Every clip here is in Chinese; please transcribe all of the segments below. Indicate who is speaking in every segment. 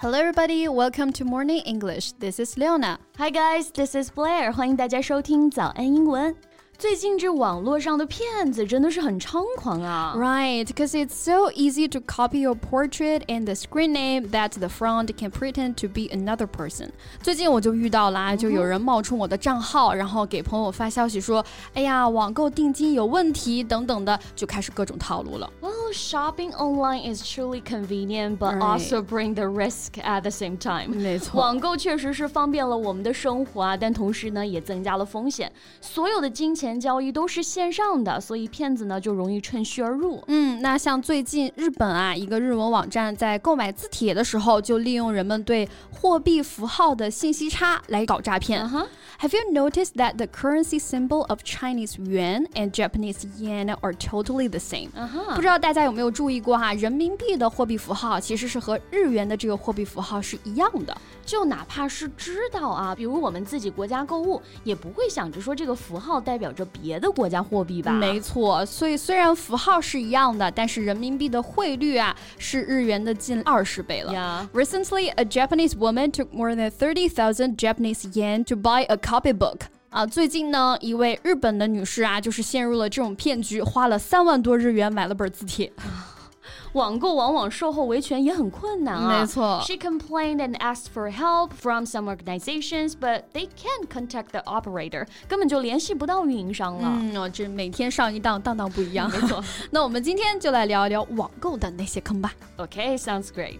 Speaker 1: Hello, everybody. Welcome to Morning English. This is Leona.
Speaker 2: Hi, guys. This is Blair. 欢迎大家收听早安英文。最近这网络上的骗子真的是很猖狂啊！
Speaker 1: Right, because it's so easy to copy your portrait and the screen name that the front can pretend to be another person. 最近我就遇到了，就有人冒充我的账号，然后给朋友发消息说：“哎呀，网购定金有问题等等的，就开始各种套路了。”
Speaker 2: Well, shopping online is truly convenient, but also bring the risk at the same time.
Speaker 1: 没错，
Speaker 2: 网购确实是方便了我们的生活啊，但同时呢，也增加了风险。所有的金钱交易都是线上的，所以骗子呢就容易趁虚而入。
Speaker 1: 嗯，那像最近日本啊，一个日文网站在购买字帖的时候，就利用人们对货币符号的信息差来搞诈骗。Have you noticed that the currency symbol of Chinese yuan and Japanese yen are totally the same？、Uh huh. 不知道大家 有没有注意过哈，人民币的货币符号其实是和日元的这个货币符号是一样的。
Speaker 2: 就哪怕是知道啊，比如我们自己国家购物，也不会想着说这个符号代表着别的国家货币吧？
Speaker 1: 没错，所以虽然符号是一样的，但是人民币的汇率啊是日元的近二十倍了。
Speaker 2: Yeah.
Speaker 1: Recently, a Japanese woman took more than thirty thousand Japanese yen to buy a copybook. 啊，最近呢，一位日本的女士啊，就是陷入了这种骗局，花了三万多日元买了本字帖。
Speaker 2: 网购往往售后维权也很困难
Speaker 1: 啊。没错。
Speaker 2: She complained and asked for help from some organizations, but they can't contact the operator，根本就联系不到运营商了。
Speaker 1: 嗯，哦，这每天上一当，当当不一样。
Speaker 2: 没错。
Speaker 1: 那我们今天就来聊一聊网购的那些坑吧。
Speaker 2: Okay, sounds great.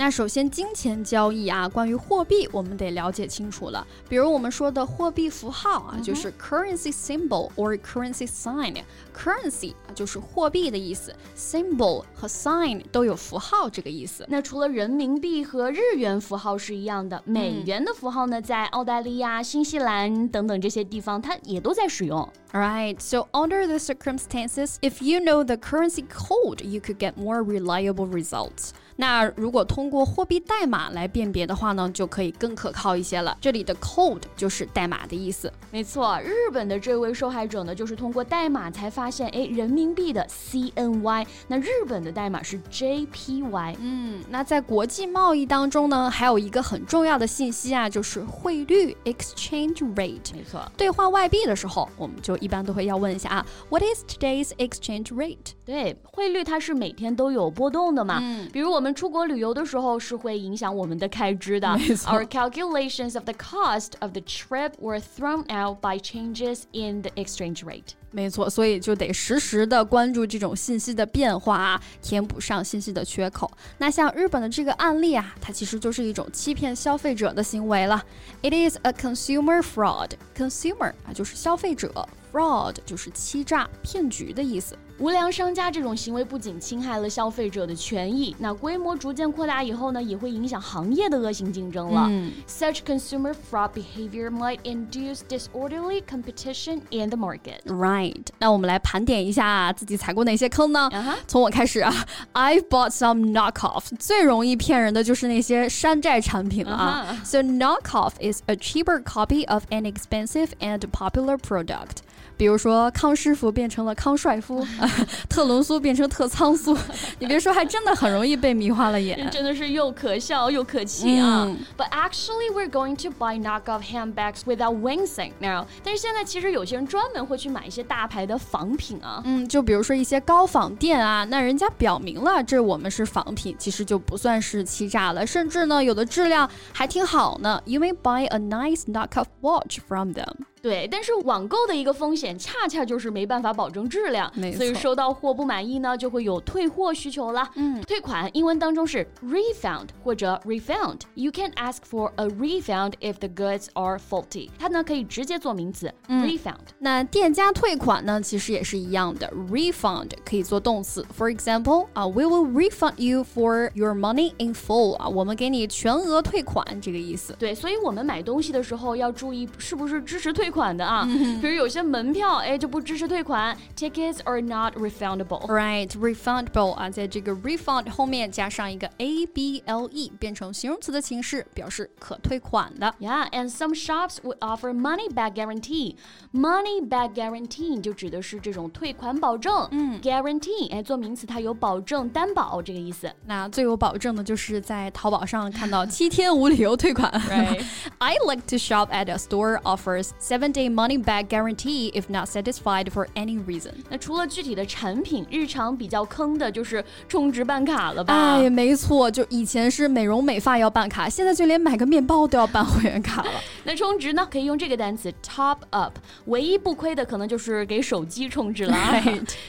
Speaker 1: 那首先，金钱交易啊，关于货币，我们得了解清楚了。比如我们说的货币符号啊，就是 currency symbol or currency sign。currency 啊，就是货币的意思；symbol 和 sign 都有符号这个意思。
Speaker 2: 那除了人民币和日元符号是一样的，美元的符号呢，在澳大利亚、新西兰等等这些地方，它也都在使用。
Speaker 1: Alright, so under the circumstances, if you know the currency code, you could get more reliable results. 那如果通过货币代码来辨别的话呢，就可以更可靠一些了。这里的 code 就是代码的意思。
Speaker 2: 没错，日本的这位受害者呢，就是通过代码才发现，哎，人民币的 CNY，那日本的代码是 JPY。
Speaker 1: 嗯，那在国际贸易当中呢，还有一个很重要的信息啊，就是汇率 exchange rate。
Speaker 2: 没错，
Speaker 1: 兑换外币的时候，我们就一般都会要问一下啊，What is today's exchange rate？
Speaker 2: 对，汇率它是每天都有波动的嘛。嗯，比如我们。我们出国旅游的时候是会影响我们的开支的。Our calculations of the cost of the trip were thrown out by changes in the exchange rate.
Speaker 1: 没错，所以就得实时的关注这种信息的变化啊，填补上信息的缺口。那像日本的这个案例啊，它其实就是一种欺骗消费者的行为了。It is a consumer fraud. Consumer 啊，就是消费者；fraud 就是欺诈、骗局的意思。
Speaker 2: 无良商家这种行为不仅侵害了消费者的权益，那规模逐渐扩大以后呢，也会影响行业的恶性竞争了。嗯、Such consumer fraud behavior might induce disorderly competition in the market.
Speaker 1: Right. 那我们来盘点一下自己踩过哪些坑呢？从我开始啊，I've bought some knockoff。最容易骗人的就是那些山寨产品了啊。So knockoff is a cheaper copy of an expensive and popular product. 比如说康师傅变成了康帅夫，特仑苏变成特仓苏，你别说，还真的很容易被迷花了眼，
Speaker 2: 真的是又可笑又可气啊。But actually, we're going to buy knockoff handbags without wincing now. 但是现在其实有些人专门会去买一些大牌的仿品啊，
Speaker 1: 嗯，就比如说一些高仿店啊，那人家表明了这我们是仿品，其实就不算是欺诈了，甚至呢有的质量还挺好呢。You may buy a nice knockoff watch from them.
Speaker 2: 对，但是网购的一个风险，恰恰就是没办法保证质量，所以收到货不满意呢，就会有退货需求了。嗯，退款英文当中是 refund 或者 refund。You can ask for a refund if the goods are faulty。它呢可以直接做名词 refund。
Speaker 1: 那店家退款呢，其实也是一样的，refund 可以做动词。For example，啊，we will refund you for your money in full。啊，我们给你全额退款，这个意思。
Speaker 2: 对，所以我们买东西的时候要注意是不是支持退。款的啊。比如有些门票，哎就不支持退款，tickets are not
Speaker 1: refundable。Right, refundable 啊，在这个 refund 后面加上一个 a b l e，变成形容词的形式，表示可退款的。
Speaker 2: Yeah, and some shops would offer money back guarantee. Money back guarantee 就指的是这种退款保证。嗯，guarantee 哎做名词，它有保证、担保这个意思。
Speaker 1: 那最有保证的就是在淘宝上看到七天无理由退款。
Speaker 2: Right.
Speaker 1: I like to shop at a store offers seven day money back guarantee if not satisfied for any reason.
Speaker 2: 那除了具体的产品，日常比较坑的就是充值办卡了吧？
Speaker 1: 哎，没错，就以前是美容美发要办卡，现在就连买个面包都要办会员卡了。
Speaker 2: 那充值呢，可以用这个单词 top up，唯一不亏的可能就是给手机充值了。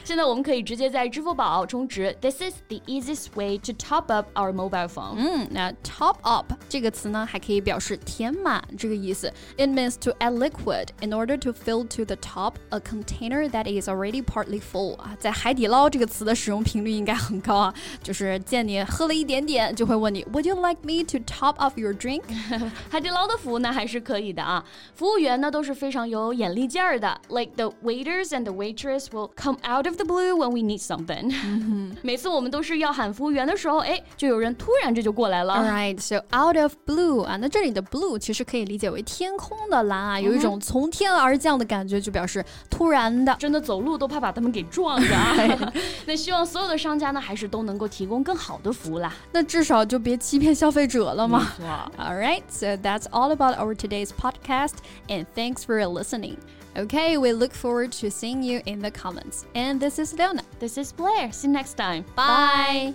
Speaker 2: 现在我们可以直接在支付宝充值。This is the easiest way to top up our mobile phone。
Speaker 1: 嗯，那 top up 这个词呢，还可以表示填满这个意思。It means to add liquid in order to fill to the top a container that is already partly full 啊。在海底捞这个词的使用频率应该很高啊，就是见你喝了一点点，就会问你 Would you like me to top up your drink？
Speaker 2: 海底捞的服务呢还是可以的啊，服务员呢都是非常有眼力劲儿的。Like the waiters and the waitress will come out of the blue when we need something。每次我们都是要喊服务员的时候，哎，就有人突然这就过来了。
Speaker 1: Alright, so out of blue 啊，那这里的 blue 其实可以理解为天空的蓝啊，有一种 从天而降的感觉，就表示突然的，
Speaker 2: 真的走路都怕把他们给撞着啊。那希望所有的商家呢，还是都能够提供更好的服务啦。
Speaker 1: 那至少就别欺骗消费者了嘛。
Speaker 2: 没错。
Speaker 1: Alright, so that's all about our today's podcast, and thanks for listening. Okay, we look forward to seeing you in the comments. And this is Leona.
Speaker 2: This is Blair. See you next time.
Speaker 1: Bye.